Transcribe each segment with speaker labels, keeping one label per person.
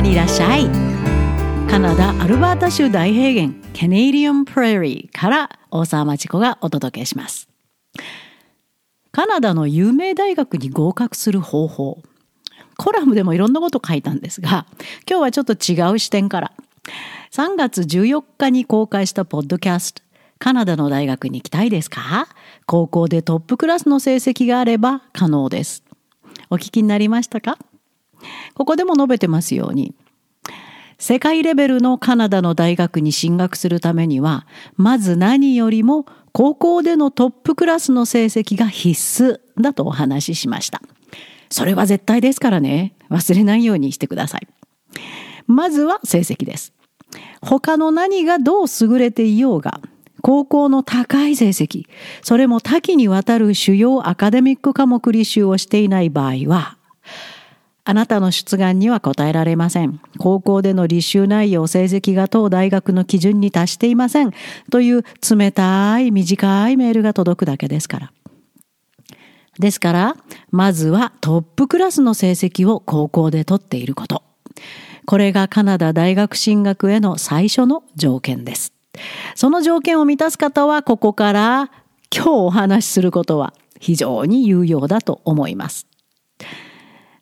Speaker 1: にいらっしゃい。カナダアルバータ州大平原ケネディアンプレーリーから大沢町子がお届けします。カナダの有名大学に合格する方法。コラムでもいろんなこと書いたんですが今日はちょっと違う視点から。3月14日に公開したポッドキャスト。カナダの大学に行きたいですか？高校でトップクラスの成績があれば可能です。お聞きになりましたか？ここでも述べてますように世界レベルのカナダの大学に進学するためにはまず何よりも高校でのトップクラスの成績が必須だとお話ししました。それは絶対ですからね。忘れないようにしてください。まずは成績です。他の何がどう優れていようが高校の高い成績それも多岐にわたる主要アカデミック科目履修をしていない場合はあなたの出願には答えられません。高校での履修内容、成績が当大学の基準に達していません。という冷たい短いメールが届くだけですから。ですから、まずはトップクラスの成績を高校で取っていること。これがカナダ大学進学への最初の条件です。その条件を満たす方はここから今日お話しすることは非常に有用だと思います。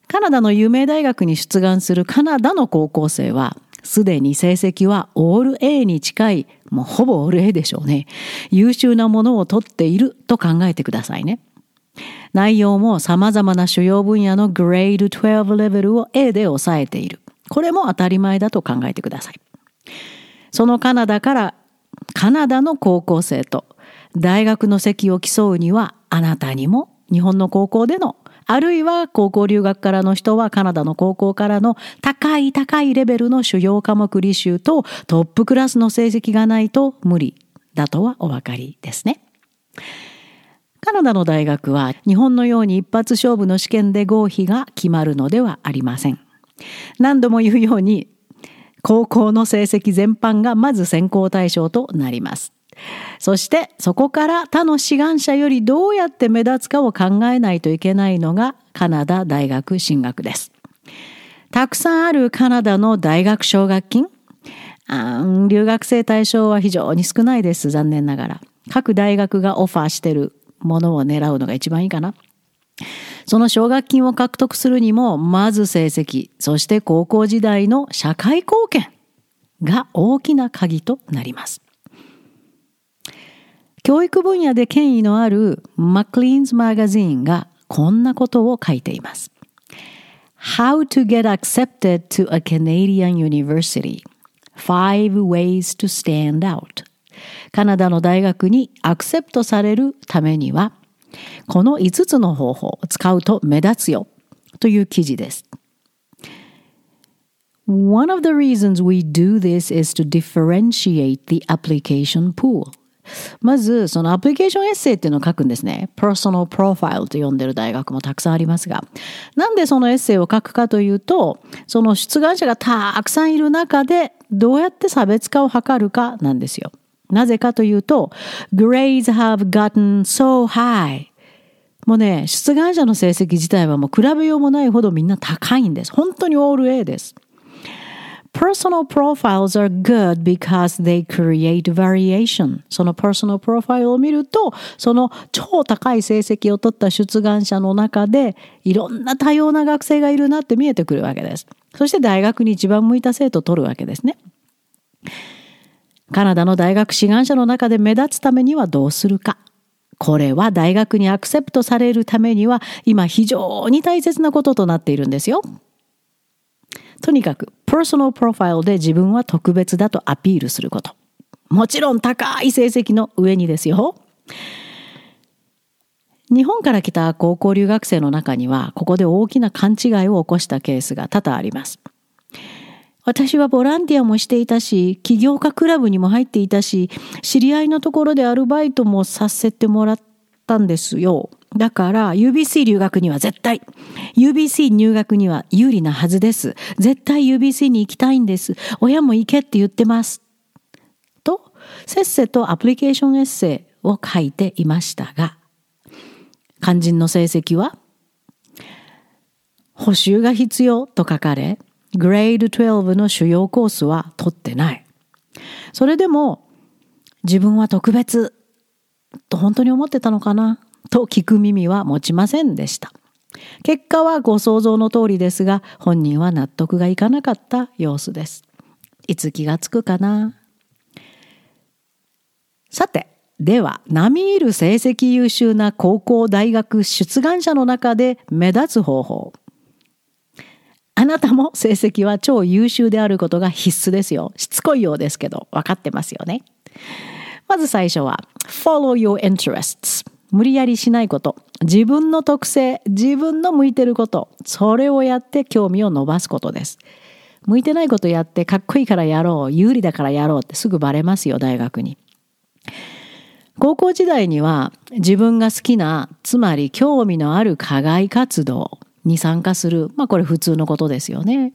Speaker 1: カナダの有名大学に出願するカナダの高校生は、すでに成績はオール A に近い、もうほぼオール A でしょうね。優秀なものを取っていると考えてくださいね。内容も様々な主要分野のグレード12レベルを A で抑えている。これも当たり前だと考えてください。そのカナダからカナダの高校生と大学の席を競うにはあなたにも日本の高校でのあるいは高校留学からの人はカナダの高校からの高い高いレベルの主要科目履修とトップクラスの成績がないと無理だとはお分かりですね。カナダの大学は日本のように一発勝負の試験で合否が決まるのではありません。何度も言うように高校の成績全般がまず選考対象となります。そしてそこから他の志願者よりどうやって目立つかを考えないといけないのがカナダ大学進学です。たくさんあるカナダの大学奨学金留学生対象は非常に少ないです。残念ながら。各大学がオファーしてるものを狙うのが一番いいかな。その奨学金を獲得するにも、まず成績、そして高校時代の社会貢献が大きな鍵となります。教育分野で権威のあるマクリーンズマガジンがこんなことを書いています。How to get accepted to a Canadian university Five ways to stand out カナダの大学にアクセプトされるためにはこの5つの方法を使うと目立つよという記事です。One of the reasons we do this is to differentiate the application pool. まず、そのアプリケーションエッセイっていうのを書くんですね。personal profile と呼んでる大学もたくさんありますが。なんでそのエッセイを書くかというと、その出願者がたくさんいる中で、どうやって差別化を図るかなんですよ。なぜかというと、grades have gotten so high. もうね、出願者の成績自体はもう比べようもないほどみんな高いんです。本当にオール A です。Personal profiles are good because they create variation. その personal profile を見ると、その超高い成績を取った出願者の中で、いろんな多様な学生がいるなって見えてくるわけです。そして大学に一番向いた生徒を取るわけですね。カナダの大学志願者の中で目立つためにはどうするか。これは大学にアクセプトされるためには今非常に大切なこととなっているんですよ。とにかく、パーソナルプロファイルで自分は特別だとアピールすること。もちろん高い成績の上にですよ。日本から来た高校留学生の中には、ここで大きな勘違いを起こしたケースが多々あります。私はボランティアもしていたし、起業家クラブにも入っていたし、知り合いのところでアルバイトもさせてもらったんですよ。だから UBC 留学には絶対、UBC 入学には有利なはずです。絶対 UBC に行きたいんです。親も行けって言ってます。と、せっせとアプリケーションエッセイを書いていましたが、肝心の成績は、補修が必要と書かれ、グレード12の主要コースは取ってない。それでも自分は特別と本当に思ってたのかな？と聞く耳は持ちませんでした。結果はご想像の通りですが本人は納得がいかなかった様子です。いつ気がつくかな？さてでは並みいる成績優秀な高校大学出願者の中で目立つ方法あなたも成績は超優秀であることが必須ですよ。しつこいようですけど、分かってますよね。まず最初は、follow your interests。無理やりしないこと。自分の特性、自分の向いてること。それをやって興味を伸ばすことです。向いてないことやってかっこいいからやろう、有利だからやろうってすぐバレますよ、大学に。高校時代には自分が好きな、つまり興味のある課外活動、に参加する。まあこれ普通のことですよね。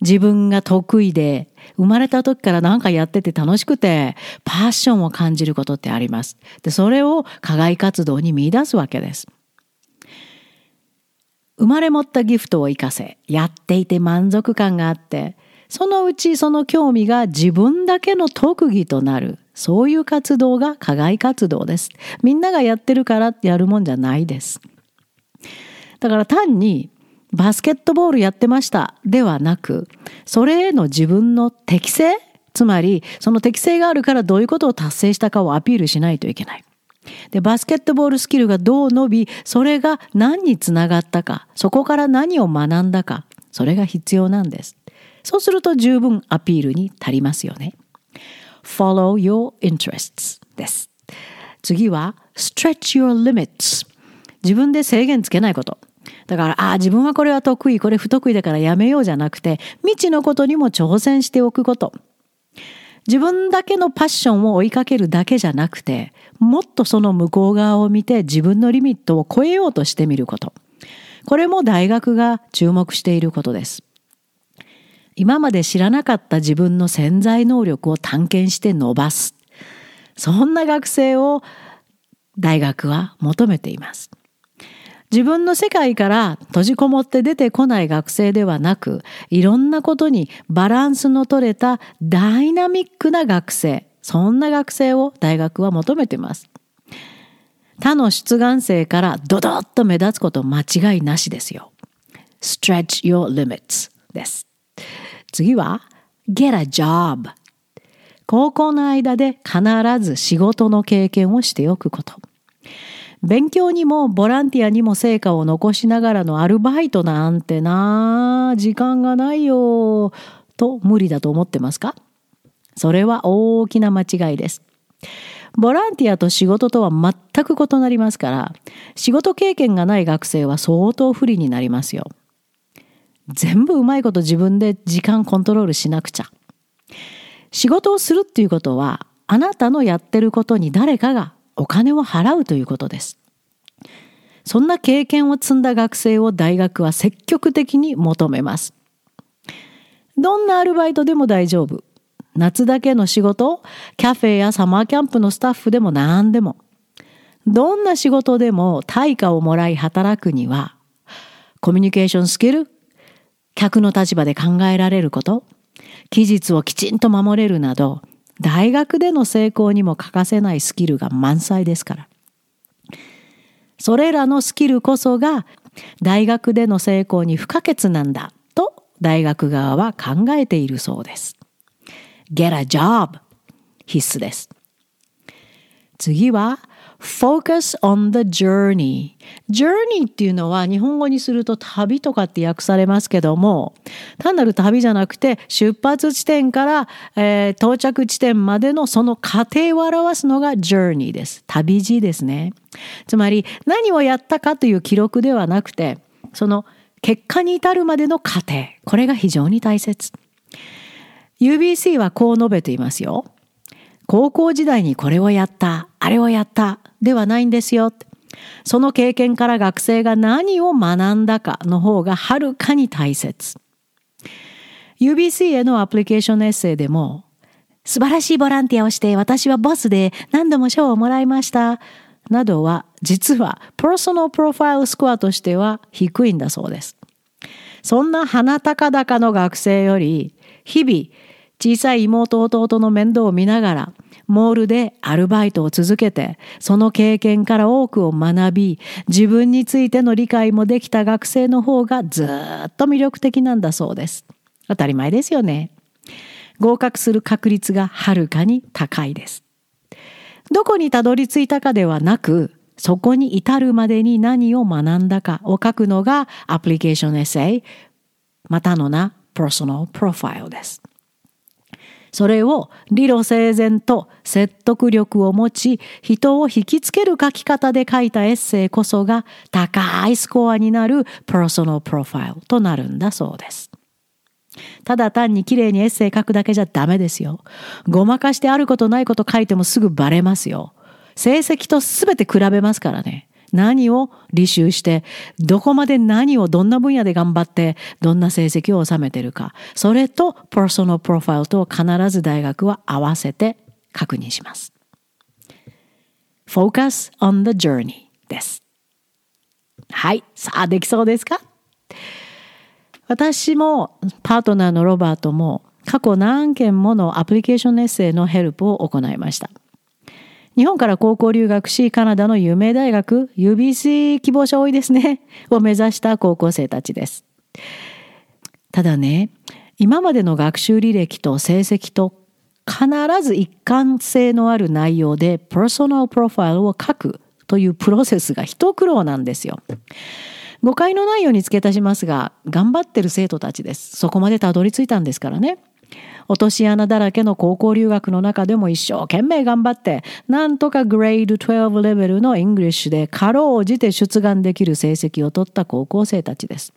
Speaker 1: 自分が得意で、生まれた時から何かやってて楽しくて、パッションを感じることってあります。で、それを課外活動に見出すわけです。生まれ持ったギフトを活かせ、やっていて満足感があって、そのうちその興味が自分だけの特技となる。そういう活動が課外活動です。みんながやってるからってやるもんじゃないです。だから単にバスケットボールやってましたではなく、それへの自分の適性？つまり、その適性があるからどういうことを達成したかをアピールしないといけない。で、バスケットボールスキルがどう伸び、それが何につながったか、そこから何を学んだか、それが必要なんです。そうすると十分アピールに足りますよね。follow your interests です。次は stretch your limits 自分で制限つけないこと。だから、ああ、自分はこれは得意、これ不得意だからやめようじゃなくて、未知のことにも挑戦しておくこと。自分だけのパッションを追いかけるだけじゃなくて、もっとその向こう側を見て自分のリミットを超えようとしてみること。これも大学が注目していることです。今まで知らなかった自分の潜在能力を探検して伸ばす。そんな学生を大学は求めています。自分の世界から閉じこもって出てこない学生ではなく、いろんなことにバランスの取れたダイナミックな学生、そんな学生を大学は求めています。他の出願生からドドッと目立つこと間違いなしですよ。stretch your limits です。次は get a job 高校の間で必ず仕事の経験をしておくこと。勉強にもボランティアにも成果を残しながらのアルバイトなんてな時間がないよと無理だと思ってますか？それは大きな間違いです。ボランティアと仕事とは全く異なりますから仕事経験がない学生は相当不利になりますよ。全部うまいこと自分で時間コントロールしなくちゃ。仕事をするっていうことはあなたのやってることに誰かがお金を払うということです。そんな経験を積んだ学生を大学は積極的に求めます。どんなアルバイトでも大丈夫。夏だけの仕事、キャフェやサマーキャンプのスタッフでも何でも。どんな仕事でも対価をもらい働くには、コミュニケーションスキル、客の立場で考えられること、期日をきちんと守れるなど、大学での成功にも欠かせないスキルが満載ですから。それらのスキルこそが大学での成功に不可欠なんだと大学側は考えているそうです。Get a job 必須です。次は focus on the journey. Journey っていうのは日本語にすると旅とかって訳されますけども単なる旅じゃなくて出発地点から、えー、到着地点までのその過程を表すのが journey です。旅路ですね。つまり何をやったかという記録ではなくてその結果に至るまでの過程。これが非常に大切。UBC はこう述べていますよ。高校時代にこれをやった、あれをやったではないんですよ。その経験から学生が何を学んだかの方がはるかに大切。UBC へのアプリケーションエッセイでも、素晴らしいボランティアをして私はボスで何度も賞をもらいました。などは実はパーソナルプロファイルスコアとしては低いんだそうです。そんな鼻高々の学生より、日々、小さい妹弟の面倒を見ながら、モールでアルバイトを続けて、その経験から多くを学び、自分についての理解もできた学生の方がずっと魅力的なんだそうです。当たり前ですよね。合格する確率がはるかに高いです。どこにたどり着いたかではなく、そこに至るまでに何を学んだかを書くのがアプリケーションエッセイ、またの名、 personal profile です。それを理路整然と説得力を持ち、人を引きつける書き方で書いたエッセイこそが高いスコアになる personal profile となるんだそうです。ただ単に綺麗にエッセイ書くだけじゃダメですよ。ごまかしてあることないこと書いてもすぐバレますよ。成績とすべて比べますからね。何を履修して、どこまで何をどんな分野で頑張って、どんな成績を収めてるか。それと、 personal profile と必ず大学は合わせて確認します。Focus on the journey です。はい。さあ、できそうですか？私もパートナーのロバートも過去何件もの application essay のヘルプを行いました。日本から高校留学し、カナダの有名大学、UBC 希望者多いですね、を目指した高校生たちです。ただね、今までの学習履歴と成績と必ず一貫性のある内容でパーソナルプロファイルを書くというプロセスが一苦労なんですよ。誤解のないように付け足しますが、頑張ってる生徒たちです。そこまでたどり着いたんですからね。落とし穴だらけの高校留学の中でも一生懸命頑張って、なんとかグレード12レベルの English でかろうじて出願できる成績を取った高校生たちです。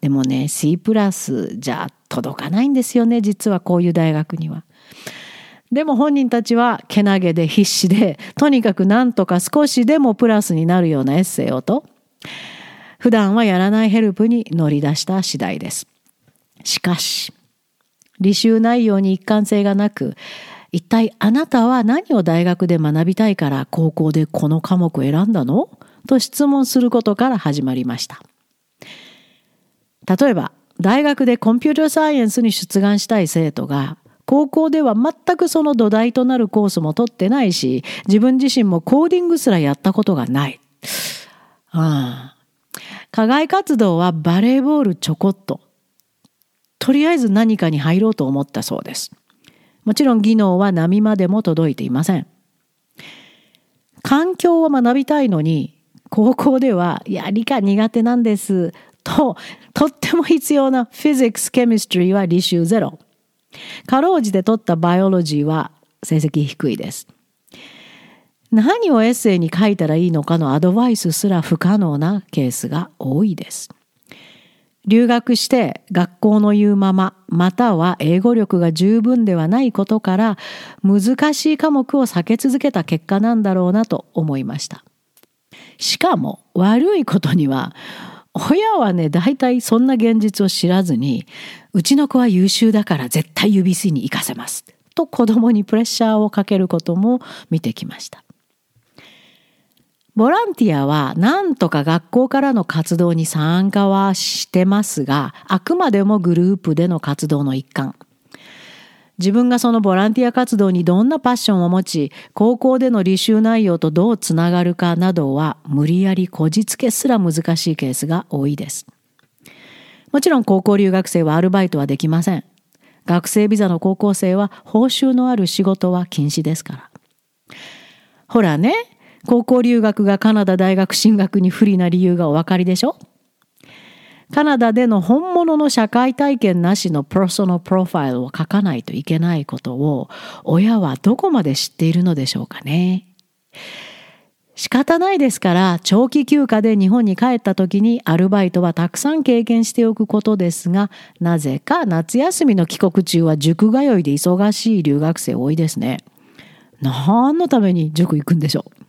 Speaker 1: でもね、C プラスじゃ届かないんですよね、実はこういう大学には。でも本人たちはけなげで必死で、とにかくなんとか少しでもプラスになるようなエッセイをと、普段はやらないヘルプに乗り出した次第です。しかし、履修内容に一貫性がなく、一体あなたは何を大学で学びたいから高校でこの科目を選んだの？と質問することから始まりました。例えば、大学でコンピューターサイエンスに出願したい生徒が、高校では全くその土台となるコースも取ってないし、自分自身もコーディングすらやったことがない。ああ課外活動はバレーボールちょこっと。とりあえず何かに入ろうと思ったそうです。もちろん技能は波までも届いていません。環境を学びたいのに、高校では、いや、理科苦手なんです。と、とっても必要なフィジックス、ケミストリーは履修ゼロ。かろうじて取ったバイオロジーは成績低いです。何をエッセイに書いたらいいのかのアドバイスすら不可能なケースが多いです。留学して学校の言うまま、または英語力が十分ではないことから、難しい科目を避け続けた結果なんだろうなと思いました。しかも悪いことには、親はね、大体そんな現実を知らずに、うちの子は優秀だから絶対 UBC に行かせます。と子供にプレッシャーをかけることも見てきました。ボランティアは何とか学校からの活動に参加はしてますが、あくまでもグループでの活動の一環。自分がそのボランティア活動にどんなパッションを持ち、高校での履修内容とどうつながるかなどは無理やりこじつけすら難しいケースが多いです。もちろん高校留学生はアルバイトはできません。学生ビザの高校生は報酬のある仕事は禁止ですから。ほらね、高校留学がカナダ大学進学に不利な理由がお分かりでしょ？カナダでの本物の社会体験なしのパーソナルプロファイルを書かないといけないことを親はどこまで知っているのでしょうかね？仕方ないですから長期休暇で日本に帰った時にアルバイトはたくさん経験しておくことですがなぜか夏休みの帰国中は塾通いで忙しい留学生多いですね。何のために塾行くんでしょう？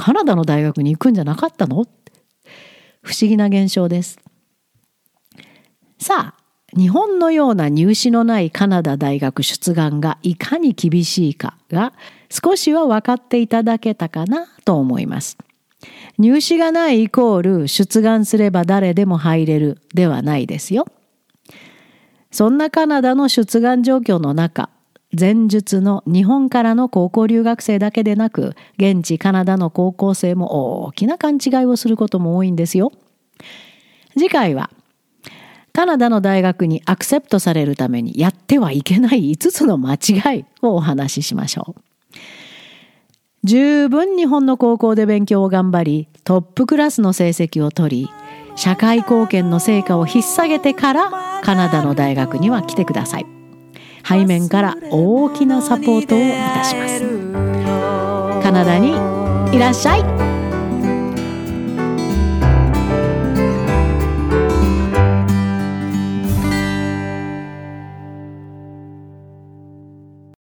Speaker 1: カナダの大学に行くんじゃなかったの？不思議な現象です。さあ、日本のような入試のないカナダ大学出願がいかに厳しいかが少しは分かっていただけたかなと思います。入試がないイコール出願すれば誰でも入れるではないですよ。そんなカナダの出願状況の中、前述の日本からの高校留学生だけでなく、現地カナダの高校生も大きな勘違いをすることも多いんですよ。次回は、カナダの大学にアクセプトされるためにやってはいけない5つの間違いをお話ししましょう。十分日本の高校で勉強を頑張り、トップクラスの成績を取り、社会貢献の成果を引っ提げてからカナダの大学には来てください。背面から大きなサポートをいたします。カナダにいらっしゃい